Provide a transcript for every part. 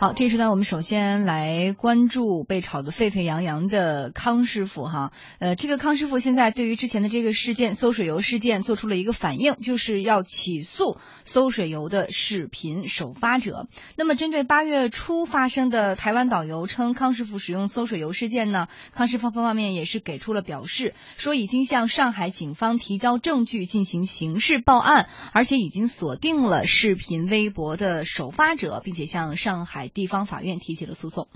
好，这时段我们首先来关注被炒得沸沸扬扬的康师傅哈。呃，这个康师傅现在对于之前的这个事件馊水油事件做出了一个反应，就是要起诉馊水油的视频首发者。那么，针对八月初发生的台湾导游称康师傅使用馊水油事件呢，康师傅方方面也是给出了表示，说已经向上海警方提交证据进行刑事报案，而且已经锁定了视频微博的首发者，并且向上海。地方法院提起了诉讼。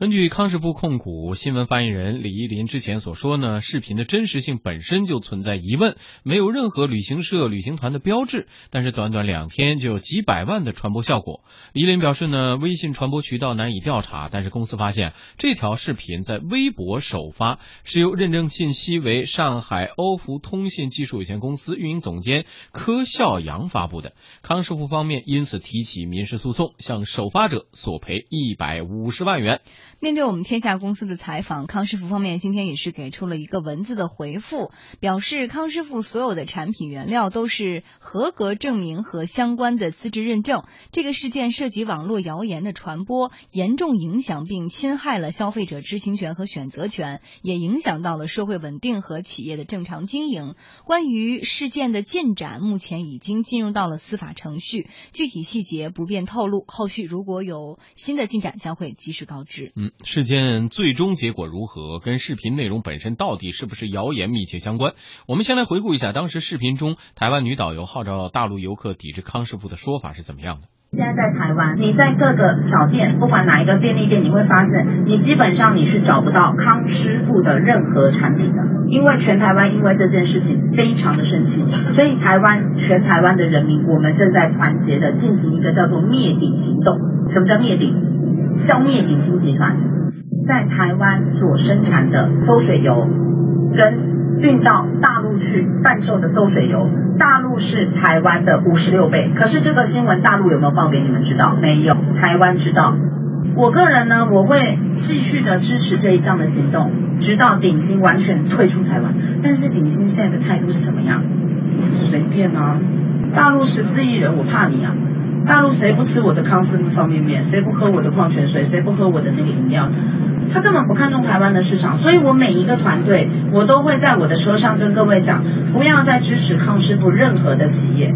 根据康师傅控股新闻发言人李依林之前所说呢，视频的真实性本身就存在疑问，没有任何旅行社、旅行团的标志，但是短短两天就有几百万的传播效果。李依林表示呢，微信传播渠道难以调查，但是公司发现这条视频在微博首发是由认证信息为上海欧孚通信技术有限公司运营总监柯笑阳发布的。康师傅方面因此提起民事诉讼，向首发者索赔一百五十万元。面对我们天下公司的采访，康师傅方面今天也是给出了一个文字的回复，表示康师傅所有的产品原料都是合格证明和相关的资质认证。这个事件涉及网络谣言的传播，严重影响并侵害了消费者知情权和选择权，也影响到了社会稳定和企业的正常经营。关于事件的进展，目前已经进入到了司法程序，具体细节不便透露。后续如果有新的进展，将会及时告知。嗯，事件最终结果如何，跟视频内容本身到底是不是谣言密切相关。我们先来回顾一下当时视频中台湾女导游号召大陆游客抵制康师傅的说法是怎么样的。现在在台湾，你在各个小店，不管哪一个便利店，你会发现，你基本上你是找不到康师傅的任何产品的，因为全台湾因为这件事情非常的生气，所以台湾全台湾的人民，我们正在团结的进行一个叫做灭顶行动。什么叫灭顶？消灭鼎新集团在台湾所生产的馊水油，跟运到大陆去贩售的馊水油，大陆是台湾的五十六倍。可是这个新闻大陆有没有报给你们知道？没有，台湾知道。我个人呢，我会继续的支持这一项的行动，直到鼎新完全退出台湾。但是鼎新现在的态度是什么样？随便啊，大陆十四亿人，我怕你啊。大陆谁不吃我的康师傅方便面？谁不喝我的矿泉水？谁不喝我的那个饮料？他根本不看重台湾的市场，所以我每一个团队，我都会在我的车上跟各位讲，不要再支持康师傅任何的企业。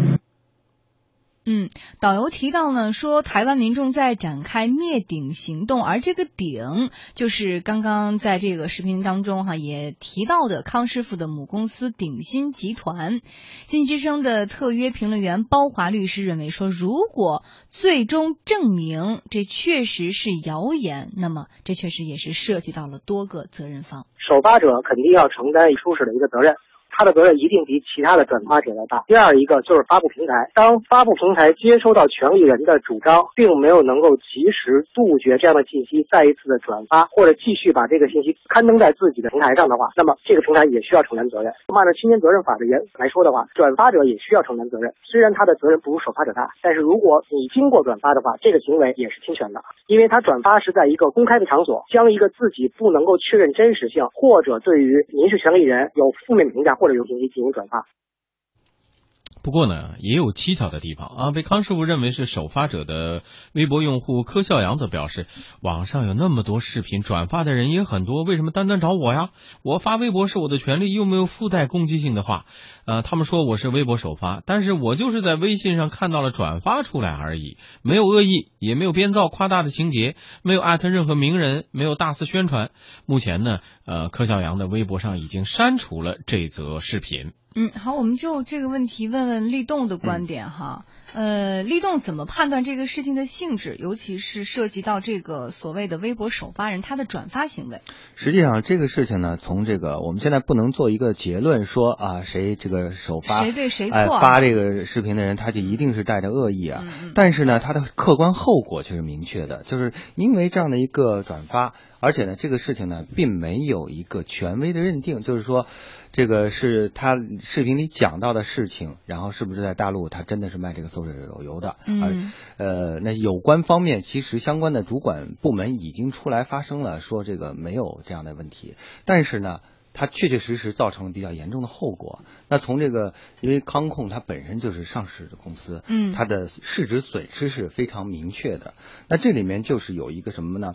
嗯，导游提到呢，说台湾民众在展开灭顶行动，而这个顶就是刚刚在这个视频当中哈也提到的康师傅的母公司鼎新集团。经济之声的特约评论员包华律师认为说，如果最终证明这确实是谣言，那么这确实也是涉及到了多个责任方，首发者肯定要承担出事的一个责任。他的责任一定比其他的转发者要大。第二一个就是发布平台，当发布平台接收到权利人的主张，并没有能够及时杜绝这样的信息再一次的转发，或者继续把这个信息刊登在自己的平台上的话，那么这个平台也需要承担责任。按照侵权责任法的原来说的话，转发者也需要承担责任。虽然他的责任不如首发者大，但是如果你经过转发的话，这个行为也是侵权的，因为他转发是在一个公开的场所，将一个自己不能够确认真实性，或者对于民事权利人有负面评价。或或者有信息进行转发。不过呢，也有蹊跷的地方啊。被康师傅认为是首发者的微博用户柯笑阳则表示，网上有那么多视频，转发的人也很多，为什么单单找我呀？我发微博是我的权利，又没有附带攻击性的话。呃，他们说我是微博首发，但是我就是在微信上看到了转发出来而已，没有恶意，也没有编造夸大的情节，没有艾特任何名人，没有大肆宣传。目前呢，呃，柯笑阳的微博上已经删除了这则视频。嗯，好，我们就这个问题问问立栋的观点哈。呃，立栋怎么判断这个事情的性质，尤其是涉及到这个所谓的微博首发人他的转发行为？实际上，这个事情呢，从这个我们现在不能做一个结论，说啊，谁这个首发谁对谁错发这个视频的人，他就一定是带着恶意啊。但是呢，他的客观后果却是明确的，就是因为这样的一个转发，而且呢，这个事情呢，并没有一个权威的认定，就是说。这个是他视频里讲到的事情，然后是不是在大陆他真的是卖这个馊水油的？嗯，呃，那有关方面其实相关的主管部门已经出来发声了，说这个没有这样的问题。但是呢，它确确实实造成了比较严重的后果。那从这个，因为康控它本身就是上市的公司，嗯，它的市值损失是非常明确的。那这里面就是有一个什么呢？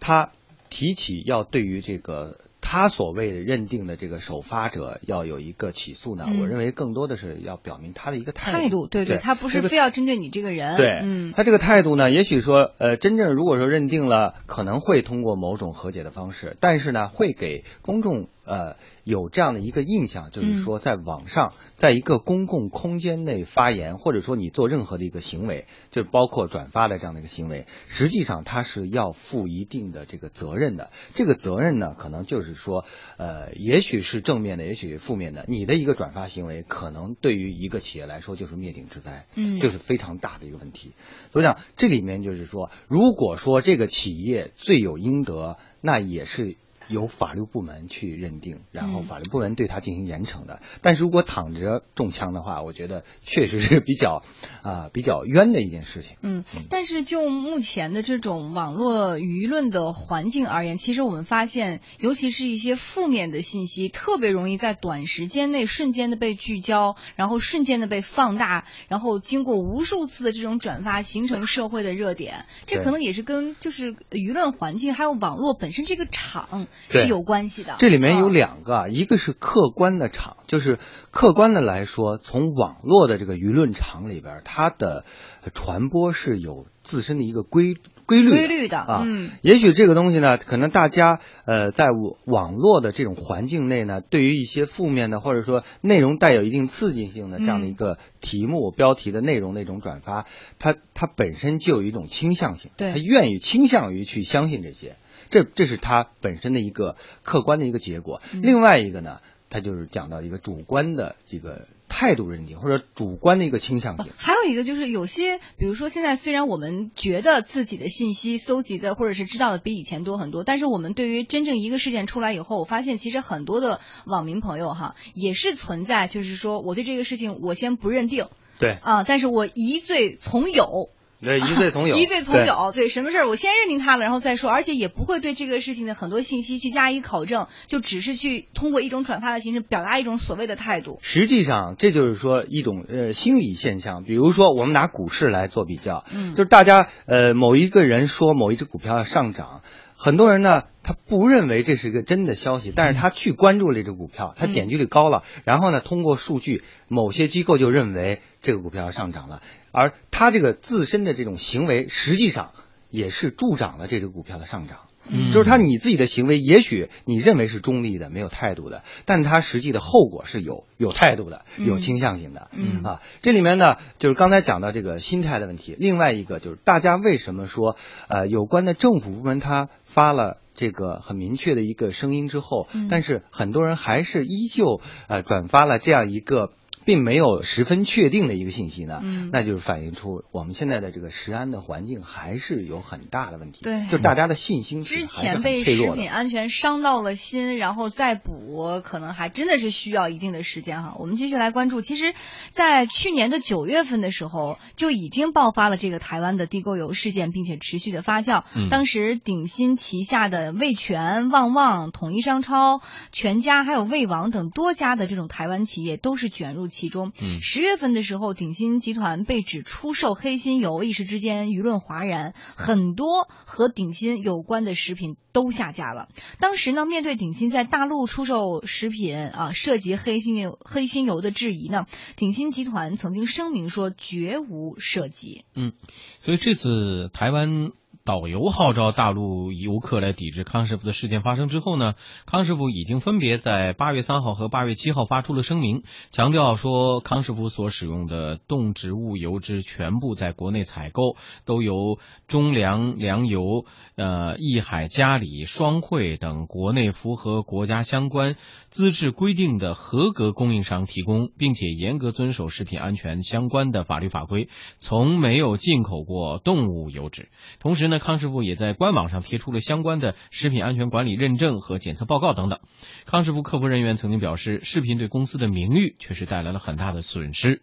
它提起要对于这个。他所谓的认定的这个首发者要有一个起诉呢，我认为更多的是要表明他的一个态度。对对，他不是非要针对你这个人。对，嗯，他这个态度呢，也许说，呃，真正如果说认定了，可能会通过某种和解的方式，但是呢，会给公众。呃，有这样的一个印象，就是说，在网上，在一个公共空间内发言，或者说你做任何的一个行为，就包括转发的这样的一个行为，实际上它是要负一定的这个责任的。这个责任呢，可能就是说，呃，也许是正面的，也许负面的。你的一个转发行为，可能对于一个企业来说就是灭顶之灾，嗯，就是非常大的一个问题。所以讲，这里面就是说，如果说这个企业罪有应得，那也是。由法律部门去认定，然后法律部门对他进行严惩的。但是如果躺着中枪的话，我觉得确实是比较啊比较冤的一件事情。嗯，但是就目前的这种网络舆论的环境而言，其实我们发现，尤其是一些负面的信息，特别容易在短时间内瞬间的被聚焦，然后瞬间的被放大，然后经过无数次的这种转发，形成社会的热点。这可能也是跟就是舆论环境还有网络本身这个场。是有关系的。这里面有两个，一个是客观的场，就是客观的来说，从网络的这个舆论场里边，它的传播是有自身的一个规规律规律的啊。嗯，也许这个东西呢，可能大家呃在网络的这种环境内呢，对于一些负面的或者说内容带有一定刺激性的这样的一个题目标题的内容那种转发，它它本身就有一种倾向性，对，它愿意倾向于去相信这些。这这是它本身的一个客观的一个结果。另外一个呢，它就是讲到一个主观的这个态度认定，或者主观的一个倾向性。还有一个就是有些，比如说现在虽然我们觉得自己的信息搜集的或者是知道的比以前多很多，但是我们对于真正一个事件出来以后，我发现其实很多的网民朋友哈也是存在，就是说我对这个事情我先不认定，对啊，但是我疑罪从有。对，一罪从有，一罪从有。对，什么事儿我先认定他了，然后再说，而且也不会对这个事情的很多信息去加以考证，就只是去通过一种转发的形式表达一种所谓的态度。实际上，这就是说一种呃心理现象。比如说，我们拿股市来做比较，嗯，就是大家呃某一个人说某一只股票要上涨。很多人呢，他不认为这是一个真的消息，但是他去关注了这股票，他点击率高了，然后呢，通过数据，某些机构就认为这个股票要上涨了，而他这个自身的这种行为，实际上也是助长了这只股票的上涨。嗯，就是他你自己的行为，也许你认为是中立的、没有态度的，但他实际的后果是有有态度的、有倾向性的。嗯啊，这里面呢，就是刚才讲到这个心态的问题。另外一个就是大家为什么说，呃，有关的政府部门他发了这个很明确的一个声音之后，但是很多人还是依旧呃转发了这样一个。并没有十分确定的一个信息呢，嗯，那就是反映出我们现在的这个食安的环境还是有很大的问题。对，就大家的信心之前被食品安全伤到了心，然后再补，可能还真的是需要一定的时间哈。我们继续来关注，其实，在去年的九月份的时候，就已经爆发了这个台湾的地沟油事件，并且持续的发酵。嗯，当时鼎新旗下的味全、旺旺、统一商超、全家还有味王等多家的这种台湾企业都是卷入。其中，十月份的时候，鼎新集团被指出售黑心油，一时之间舆论哗然，很多和鼎新有关的食品都下架了。当时呢，面对鼎新在大陆出售食品啊涉及黑心油、黑心油的质疑呢，鼎新集团曾经声明说绝无涉及。嗯，所以这次台湾。导游号召大陆游客来抵制康师傅的事件发生之后呢，康师傅已经分别在八月三号和八月七号发出了声明，强调说康师傅所使用的动植物油脂全部在国内采购，都由中粮粮油、呃益海嘉里、双汇等国内符合国家相关资质规定的合格供应商提供，并且严格遵守食品安全相关的法律法规，从没有进口过动物油脂。同时呢。康师傅也在官网上贴出了相关的食品安全管理认证和检测报告等等。康师傅客服人员曾经表示，视频对公司的名誉确实带来了很大的损失。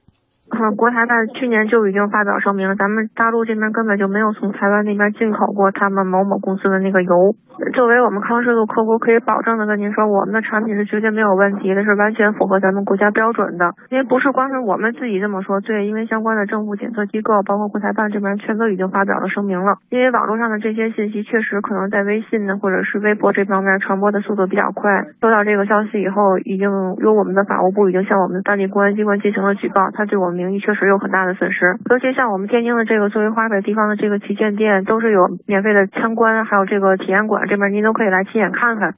国台办去年就已经发表声明了，咱们大陆这边根本就没有从台湾那边进口过他们某某公司的那个油。作为我们康师傅客户，可以保证的跟您说，我们的产品是绝对没有问题的，是完全符合咱们国家标准的。因为不是光是我们自己这么说，对，因为相关的政府检测机构，包括国台办这边，全都已经发表了声明了。因为网络上的这些信息确实可能在微信呢，或者是微博这方面传播的速度比较快。收到这个消息以后，已经由我们的法务部已经向我们的当地公安机关进行了举报，他对我们名誉确实有很大的损失。尤其像我们天津的这个作为花北地方的这个旗舰店，都是有免费的参观，还有这个体验馆，这边您都可以来亲眼看看。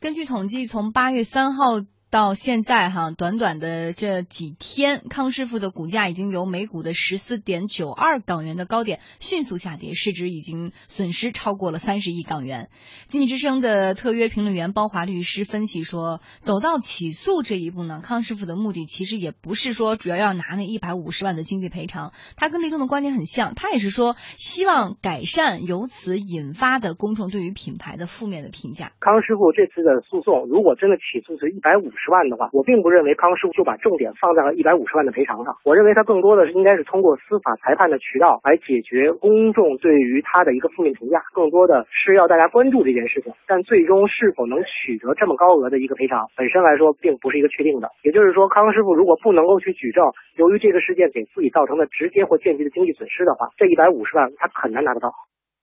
根据统计，从八月三号。到现在哈，短短的这几天，康师傅的股价已经由每股的十四点九二港元的高点迅速下跌，市值已经损失超过了三十亿港元。经济之声的特约评论员包华律师分析说，走到起诉这一步呢，康师傅的目的其实也不是说主要要拿那一百五十万的经济赔偿，他跟立东的观点很像，他也是说希望改善由此引发的公众对于品牌的负面的评价。康师傅这次的诉讼，如果真的起诉是一百五。十万的话，我并不认为康师傅就把重点放在了一百五十万的赔偿上。我认为他更多的是应该是通过司法裁判的渠道来解决公众对于他的一个负面评价，更多的是要大家关注这件事情。但最终是否能取得这么高额的一个赔偿，本身来说并不是一个确定的。也就是说，康师傅如果不能够去举证，由于这个事件给自己造成的直接或间接的经济损失的话，这一百五十万他很难拿得到。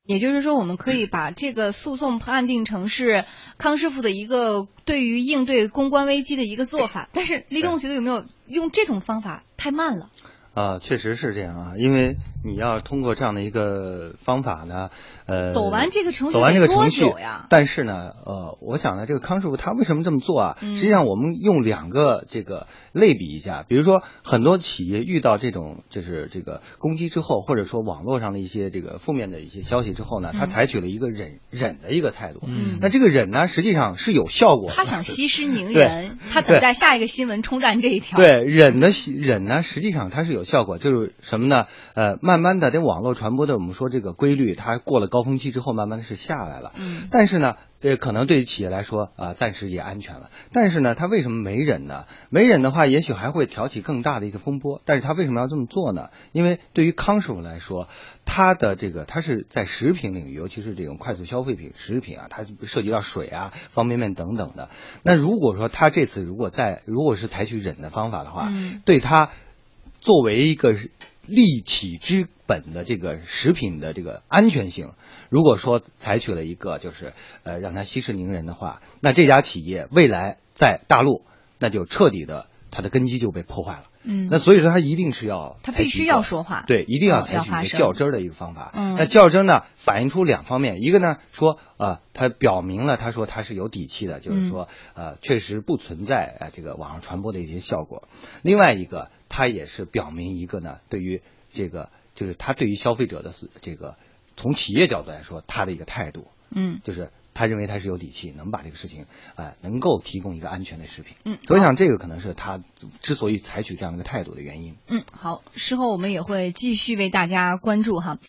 也就是说，我们可以把这个诉讼判定成是康师傅的一个对于应对公关危机的一个做法。但是，立冬觉得有没有用这种方法太慢了？啊，确实是这样啊，因为你要通过这样的一个方法呢，呃，走完这个程序，走完这个程序呀。但是呢，呃，我想呢，这个康师傅他为什么这么做啊？实际上，我们用两个这个类比一下，比如说很多企业遇到这种就是这个攻击之后，或者说网络上的一些这个负面的一些消息之后呢，他采取了一个忍忍的一个态度。嗯。那这个忍呢，实际上是有效果。他想息事宁人，他等待下一个新闻冲淡这一条。对，忍的忍呢，实际上它是有。效果就是什么呢？呃，慢慢慢的，这网络传播的，我们说这个规律，它过了高峰期之后，慢慢的是下来了。嗯。但是呢，这可能对于企业来说啊，暂时也安全了。但是呢，他为什么没忍呢？没忍的话，也许还会挑起更大的一个风波。但是他为什么要这么做呢？因为对于康师傅来说，他的这个他是在食品领域，尤其是这种快速消费品食品啊，它涉及到水啊、方便面等等的。那如果说他这次如果在如果是采取忍的方法的话，对他。作为一个立企之本的这个食品的这个安全性，如果说采取了一个就是呃让它息事宁人的话，那这家企业未来在大陆那就彻底的它的根基就被破坏了。嗯，那所以说他一定是要，他必须要说话，对，一定要采取一个较真儿的一个方法。嗯，那较真呢，反映出两方面，一个呢说，呃，他表明了他说他是有底气的，就是说，呃，确实不存在呃这个网上传播的一些效果。另外一个，他也是表明一个呢，对于这个就是他对于消费者的这个从企业角度来说他的一个态度，嗯，就是。他认为他是有底气，能把这个事情，哎，能够提供一个安全的食品。嗯，我想这个可能是他之所以采取这样一个态度的原因。嗯，好，事后我们也会继续为大家关注哈。